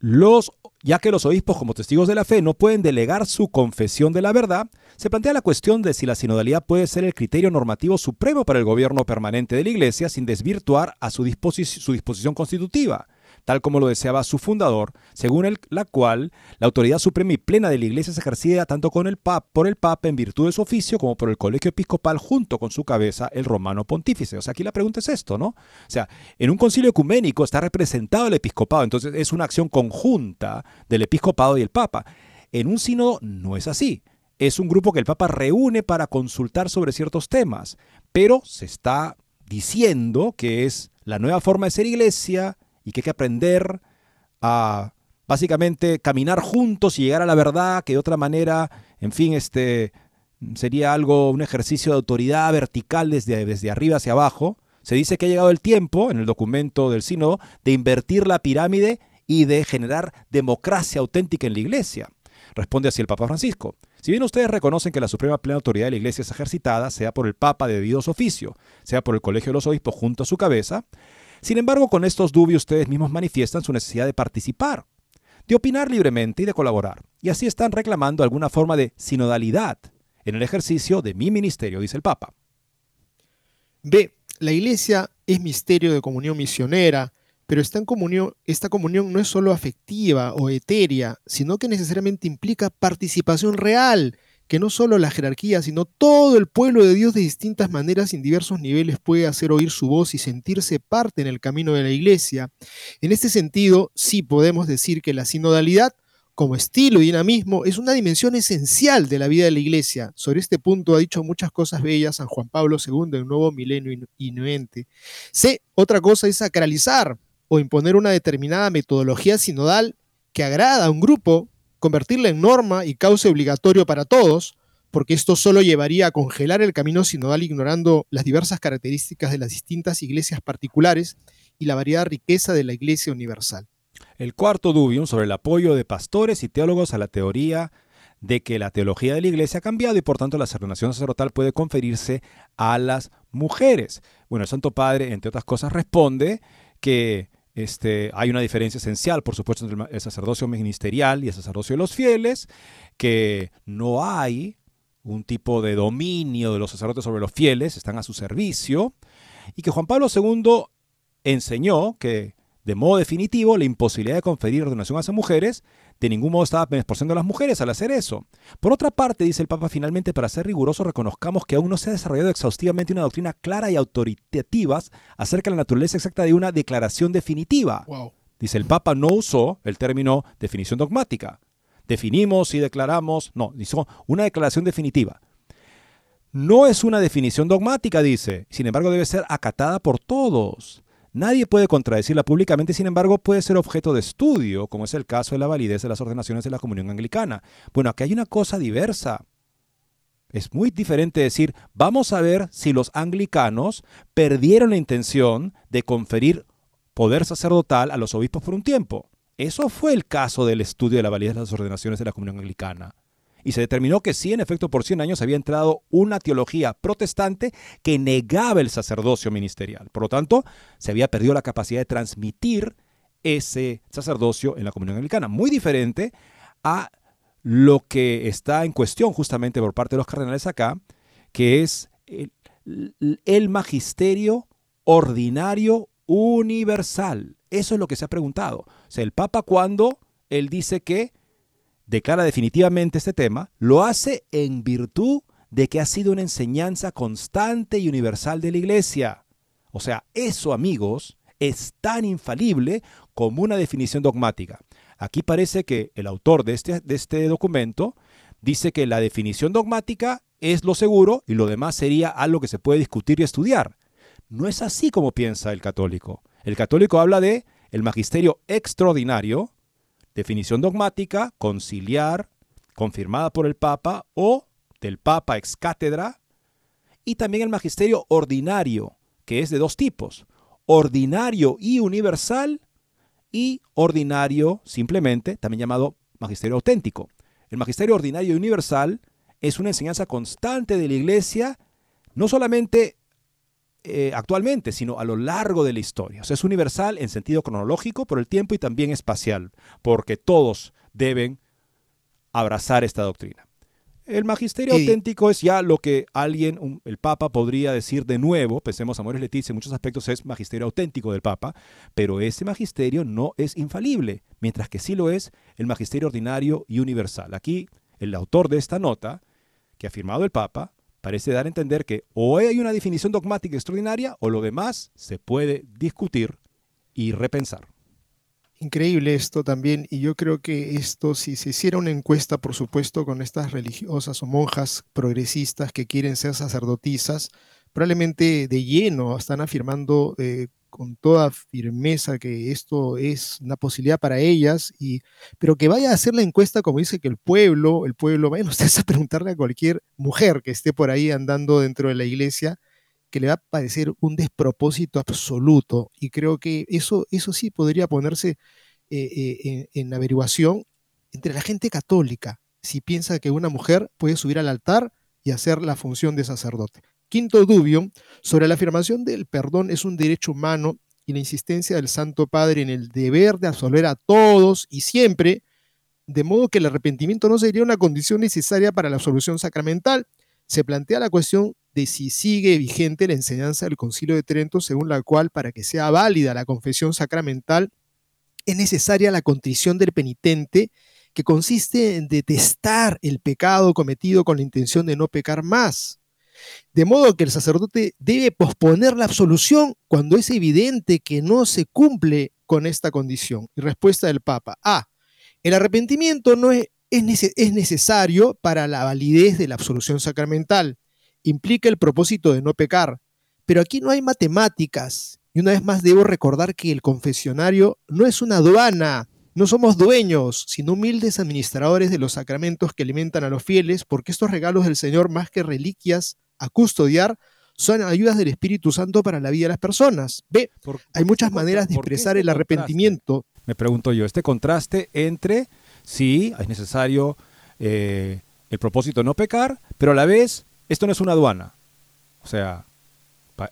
Los, ya que los obispos como testigos de la fe no pueden delegar su confesión de la verdad, se plantea la cuestión de si la sinodalidad puede ser el criterio normativo supremo para el gobierno permanente de la Iglesia sin desvirtuar a su, su disposición constitutiva tal como lo deseaba su fundador, según la cual la autoridad suprema y plena de la Iglesia se ejercía tanto con el por el Papa en virtud de su oficio como por el colegio episcopal junto con su cabeza, el romano pontífice. O sea, aquí la pregunta es esto, ¿no? O sea, en un concilio ecuménico está representado el episcopado, entonces es una acción conjunta del episcopado y el Papa. En un sínodo no es así. Es un grupo que el Papa reúne para consultar sobre ciertos temas, pero se está diciendo que es la nueva forma de ser iglesia, y que hay que aprender a básicamente caminar juntos y llegar a la verdad, que de otra manera, en fin, este sería algo, un ejercicio de autoridad vertical desde, desde arriba hacia abajo. Se dice que ha llegado el tiempo, en el documento del sínodo, de invertir la pirámide y de generar democracia auténtica en la iglesia. Responde así el Papa Francisco. Si bien ustedes reconocen que la suprema plena autoridad de la iglesia es ejercitada, sea por el Papa de debido oficio, sea por el Colegio de los Obispos junto a su cabeza, sin embargo, con estos dubios ustedes mismos manifiestan su necesidad de participar, de opinar libremente y de colaborar. Y así están reclamando alguna forma de sinodalidad en el ejercicio de mi ministerio, dice el Papa. B. La Iglesia es misterio de comunión misionera, pero esta comunión, esta comunión no es solo afectiva o etérea, sino que necesariamente implica participación real que no solo la jerarquía, sino todo el pueblo de Dios de distintas maneras y en diversos niveles puede hacer oír su voz y sentirse parte en el camino de la iglesia. En este sentido, sí podemos decir que la sinodalidad, como estilo y dinamismo, es una dimensión esencial de la vida de la iglesia. Sobre este punto ha dicho muchas cosas bellas San Juan Pablo II en Nuevo Milenio Inuente. C. Otra cosa es sacralizar o imponer una determinada metodología sinodal que agrada a un grupo convertirla en norma y cauce obligatorio para todos, porque esto solo llevaría a congelar el camino sinodal ignorando las diversas características de las distintas iglesias particulares y la variada riqueza de la iglesia universal. El cuarto dubium sobre el apoyo de pastores y teólogos a la teoría de que la teología de la iglesia ha cambiado y por tanto la ordenación sacerdotal puede conferirse a las mujeres. Bueno, el Santo Padre, entre otras cosas, responde que este, hay una diferencia esencial, por supuesto, entre el sacerdocio ministerial y el sacerdocio de los fieles, que no hay un tipo de dominio de los sacerdotes sobre los fieles, están a su servicio, y que Juan Pablo II enseñó que, de modo definitivo, la imposibilidad de conferir ordenación a esas mujeres de ningún modo estaba menospreciando a las mujeres al hacer eso. Por otra parte, dice el Papa, finalmente, para ser riguroso, reconozcamos que aún no se ha desarrollado exhaustivamente una doctrina clara y autoritativa acerca de la naturaleza exacta de una declaración definitiva. Dice el Papa no usó el término definición dogmática. Definimos y declaramos, no, hizo una declaración definitiva. No es una definición dogmática, dice, sin embargo debe ser acatada por todos. Nadie puede contradecirla públicamente, sin embargo, puede ser objeto de estudio, como es el caso de la validez de las ordenaciones de la comunión anglicana. Bueno, aquí hay una cosa diversa. Es muy diferente decir, vamos a ver si los anglicanos perdieron la intención de conferir poder sacerdotal a los obispos por un tiempo. Eso fue el caso del estudio de la validez de las ordenaciones de la comunión anglicana y se determinó que sí, en efecto, por 100 años había entrado una teología protestante que negaba el sacerdocio ministerial. Por lo tanto, se había perdido la capacidad de transmitir ese sacerdocio en la comunión anglicana. Muy diferente a lo que está en cuestión justamente por parte de los cardenales acá, que es el, el magisterio ordinario universal. Eso es lo que se ha preguntado. O sea, el Papa cuando él dice que declara definitivamente este tema, lo hace en virtud de que ha sido una enseñanza constante y universal de la Iglesia. O sea, eso, amigos, es tan infalible como una definición dogmática. Aquí parece que el autor de este, de este documento dice que la definición dogmática es lo seguro y lo demás sería algo que se puede discutir y estudiar. no es así como piensa el católico. El católico habla de el magisterio extraordinario, definición dogmática, conciliar, confirmada por el Papa o del Papa ex cátedra, y también el magisterio ordinario, que es de dos tipos, ordinario y universal y ordinario simplemente, también llamado magisterio auténtico. El magisterio ordinario y universal es una enseñanza constante de la Iglesia, no solamente eh, actualmente, sino a lo largo de la historia. O sea, es universal en sentido cronológico por el tiempo y también espacial, porque todos deben abrazar esta doctrina. El magisterio auténtico es ya lo que alguien, el Papa podría decir de nuevo, pensemos, Amores Leticia, en muchos aspectos es magisterio auténtico del Papa, pero ese magisterio no es infalible, mientras que sí lo es el magisterio ordinario y universal. Aquí, el autor de esta nota, que ha firmado el Papa, parece dar a entender que o hay una definición dogmática extraordinaria o lo demás se puede discutir y repensar. Increíble esto también, y yo creo que esto, si se hiciera una encuesta, por supuesto, con estas religiosas o monjas progresistas que quieren ser sacerdotisas, probablemente de lleno están afirmando eh, con toda firmeza que esto es una posibilidad para ellas, y, pero que vaya a hacer la encuesta como dice que el pueblo, el pueblo, vayan ustedes a preguntarle a cualquier mujer que esté por ahí andando dentro de la iglesia, que le va a parecer un despropósito absoluto. Y creo que eso, eso sí podría ponerse eh, eh, en, averiguación entre la gente católica, si piensa que una mujer puede subir al altar y hacer la función de sacerdote. Quinto dubio, sobre la afirmación del perdón es un derecho humano y la insistencia del Santo Padre en el deber de absolver a todos y siempre, de modo que el arrepentimiento no sería una condición necesaria para la absolución sacramental. Se plantea la cuestión de si sigue vigente la enseñanza del Concilio de Trento, según la cual para que sea válida la confesión sacramental es necesaria la contrición del penitente, que consiste en detestar el pecado cometido con la intención de no pecar más. De modo que el sacerdote debe posponer la absolución cuando es evidente que no se cumple con esta condición. Y respuesta del Papa. A. El arrepentimiento no es, es necesario para la validez de la absolución sacramental implica el propósito de no pecar. Pero aquí no hay matemáticas. Y una vez más debo recordar que el confesionario no es una aduana. No somos dueños, sino humildes administradores de los sacramentos que alimentan a los fieles, porque estos regalos del Señor, más que reliquias a custodiar, son ayudas del Espíritu Santo para la vida de las personas. Ve, hay muchas maneras de expresar el arrepentimiento. Me pregunto yo, este contraste entre, sí, es necesario eh, el propósito de no pecar, pero a la vez esto no es una aduana. O sea,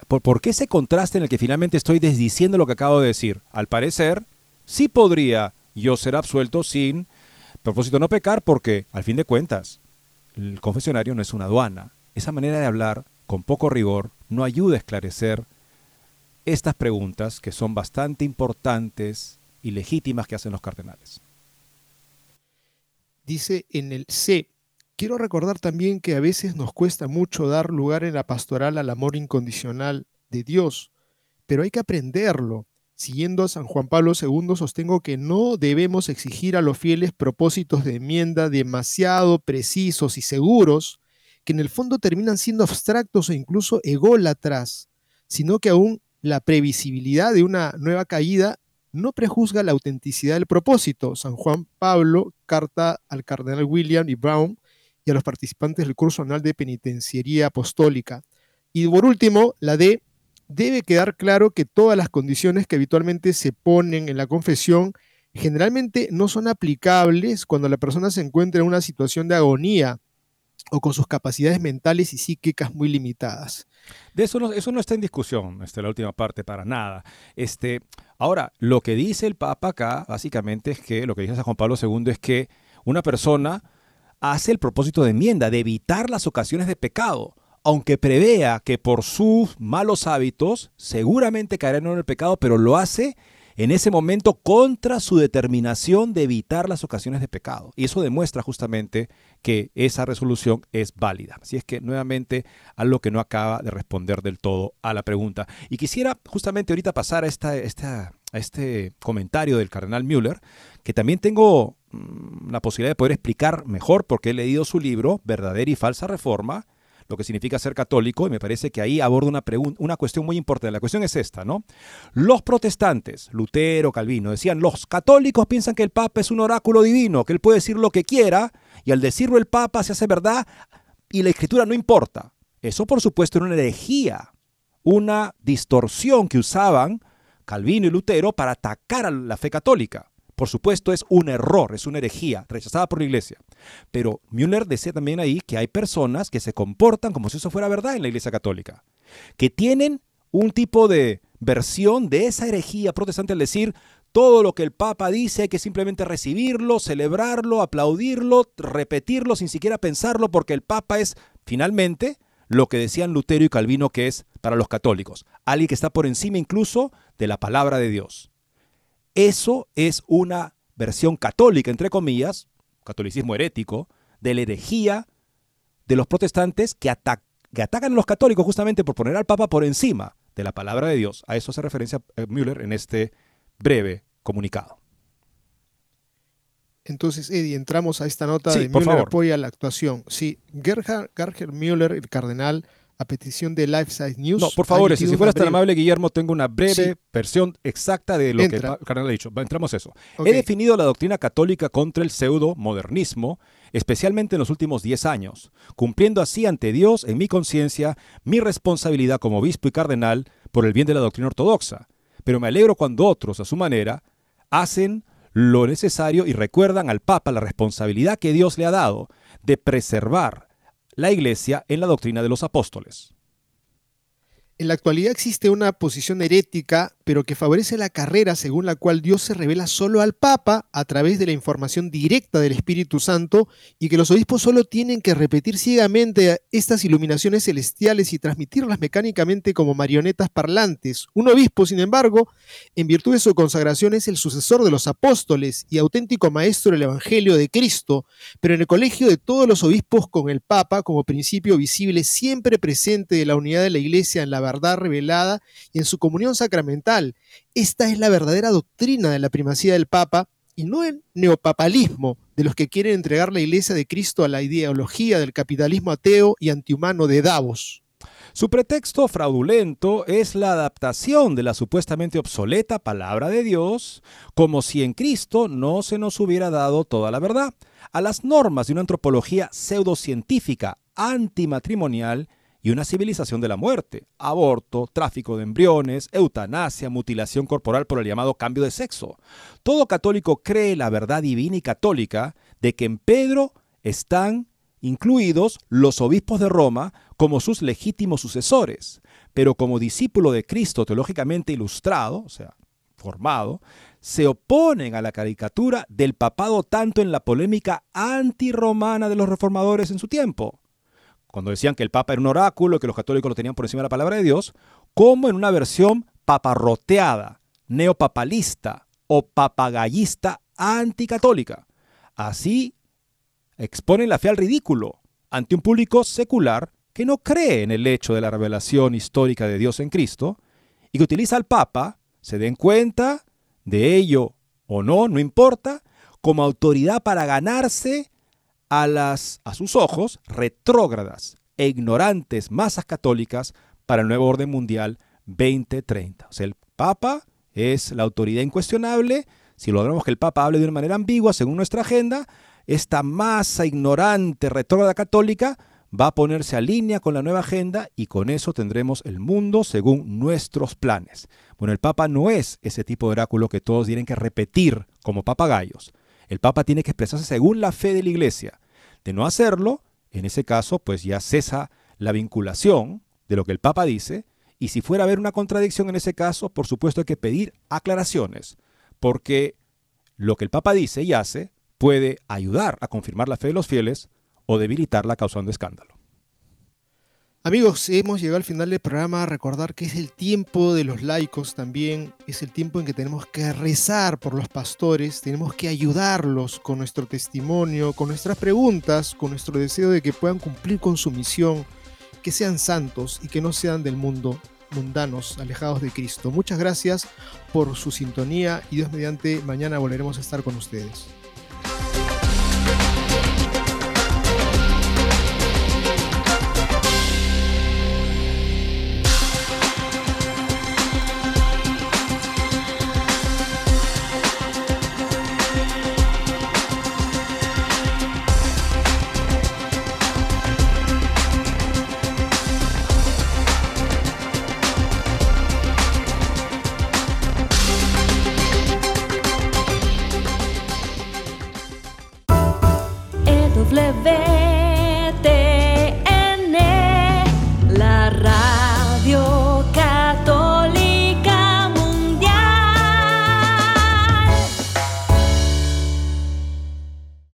¿por, qué ese contraste en el que finalmente estoy desdiciendo lo que acabo de decir? Al parecer, sí podría yo ser absuelto sin propósito no pecar porque, al fin de cuentas, el confesionario no es una aduana. Esa manera de hablar, con poco rigor, no ayuda a esclarecer estas preguntas que son bastante importantes y legítimas que hacen los cardenales. Dice en el C, Quiero recordar también que a veces nos cuesta mucho dar lugar en la pastoral al amor incondicional de Dios, pero hay que aprenderlo. Siguiendo a San Juan Pablo II, sostengo que no debemos exigir a los fieles propósitos de enmienda demasiado precisos y seguros, que en el fondo terminan siendo abstractos o incluso ególatras, sino que aún la previsibilidad de una nueva caída no prejuzga la autenticidad del propósito. San Juan Pablo, carta al cardenal William y Brown, y a los participantes del curso anual de penitenciaría apostólica. Y por último, la D, debe quedar claro que todas las condiciones que habitualmente se ponen en la confesión generalmente no son aplicables cuando la persona se encuentra en una situación de agonía o con sus capacidades mentales y psíquicas muy limitadas. De eso no, eso no está en discusión, este, la última parte, para nada. Este, ahora, lo que dice el Papa acá, básicamente, es que, lo que dice San Juan Pablo II es que una persona hace el propósito de enmienda, de evitar las ocasiones de pecado, aunque prevea que por sus malos hábitos seguramente caerá en el pecado, pero lo hace en ese momento contra su determinación de evitar las ocasiones de pecado. Y eso demuestra justamente que esa resolución es válida. Así es que nuevamente algo que no acaba de responder del todo a la pregunta. Y quisiera justamente ahorita pasar a, a este comentario del cardenal Müller, que también tengo mm, la posibilidad de poder explicar mejor porque he leído su libro, Verdadera y Falsa Reforma, lo que significa ser católico, y me parece que ahí aborda una, una cuestión muy importante. La cuestión es esta, ¿no? Los protestantes, Lutero, Calvino, decían, los católicos piensan que el Papa es un oráculo divino, que él puede decir lo que quiera, y al decirlo el Papa se hace verdad, y la escritura no importa. Eso, por supuesto, era una herejía, una distorsión que usaban Calvino y Lutero para atacar a la fe católica. Por supuesto, es un error, es una herejía rechazada por la iglesia. Pero Müller decía también ahí que hay personas que se comportan como si eso fuera verdad en la iglesia católica, que tienen un tipo de versión de esa herejía protestante al decir todo lo que el Papa dice hay que simplemente recibirlo, celebrarlo, aplaudirlo, repetirlo sin siquiera pensarlo, porque el Papa es finalmente lo que decían Lutero y Calvino que es para los católicos, alguien que está por encima incluso de la palabra de Dios. Eso es una versión católica, entre comillas, catolicismo herético, de la herejía de los protestantes que, atacan a los católicos justamente por poner al Papa por encima de la palabra de Dios. A eso hace referencia eh, Müller en este breve comunicado. Entonces, Eddie, entramos a esta nota de Müller apoya la actuación. Sí, Gerhard, Müller, el cardenal, a petición de Life Size News. No, por favor, si fueras tan amable, Guillermo, tengo una breve versión exacta de lo que el cardenal ha dicho. Entramos eso. He definido la doctrina católica contra el pseudo-modernismo, especialmente en los últimos 10 años, cumpliendo así ante Dios, en mi conciencia, mi responsabilidad como obispo y cardenal por el bien de la doctrina ortodoxa. Pero me alegro cuando otros, a su manera, hacen lo necesario y recuerdan al Papa la responsabilidad que Dios le ha dado de preservar la Iglesia en la doctrina de los apóstoles. En la actualidad existe una posición herética, pero que favorece la carrera según la cual Dios se revela solo al Papa a través de la información directa del Espíritu Santo y que los obispos solo tienen que repetir ciegamente estas iluminaciones celestiales y transmitirlas mecánicamente como marionetas parlantes. Un obispo, sin embargo, en virtud de su consagración es el sucesor de los apóstoles y auténtico maestro del Evangelio de Cristo, pero en el colegio de todos los obispos con el Papa como principio visible siempre presente de la unidad de la Iglesia en la verdad revelada y en su comunión sacramental. Esta es la verdadera doctrina de la primacía del Papa y no el neopapalismo de los que quieren entregar la Iglesia de Cristo a la ideología del capitalismo ateo y antihumano de Davos. Su pretexto fraudulento es la adaptación de la supuestamente obsoleta palabra de Dios, como si en Cristo no se nos hubiera dado toda la verdad, a las normas de una antropología pseudocientífica antimatrimonial y una civilización de la muerte, aborto, tráfico de embriones, eutanasia, mutilación corporal por el llamado cambio de sexo. Todo católico cree la verdad divina y católica de que en Pedro están incluidos los obispos de Roma como sus legítimos sucesores, pero como discípulo de Cristo teológicamente ilustrado, o sea, formado, se oponen a la caricatura del papado tanto en la polémica antirromana de los reformadores en su tiempo, cuando decían que el Papa era un oráculo, que los católicos lo tenían por encima de la palabra de Dios, como en una versión paparroteada, neopapalista o papagayista anticatólica. Así exponen la fe al ridículo ante un público secular que no cree en el hecho de la revelación histórica de Dios en Cristo y que utiliza al Papa, se den cuenta de ello o no, no importa, como autoridad para ganarse a, las, a sus ojos, retrógradas e ignorantes masas católicas para el nuevo orden mundial 2030. O sea, el Papa es la autoridad incuestionable. Si logramos que el Papa hable de una manera ambigua, según nuestra agenda, esta masa ignorante, retrógrada católica, va a ponerse a línea con la nueva agenda y con eso tendremos el mundo según nuestros planes. Bueno, el Papa no es ese tipo de oráculo que todos tienen que repetir como papagayos. El Papa tiene que expresarse según la fe de la Iglesia. De no hacerlo, en ese caso, pues ya cesa la vinculación de lo que el Papa dice, y si fuera a haber una contradicción en ese caso, por supuesto hay que pedir aclaraciones, porque lo que el Papa dice y hace puede ayudar a confirmar la fe de los fieles o debilitarla causando escándalo. Amigos, hemos llegado al final del programa. Recordar que es el tiempo de los laicos también. Es el tiempo en que tenemos que rezar por los pastores. Tenemos que ayudarlos con nuestro testimonio, con nuestras preguntas, con nuestro deseo de que puedan cumplir con su misión, que sean santos y que no sean del mundo, mundanos, alejados de Cristo. Muchas gracias por su sintonía y Dios mediante mañana volveremos a estar con ustedes.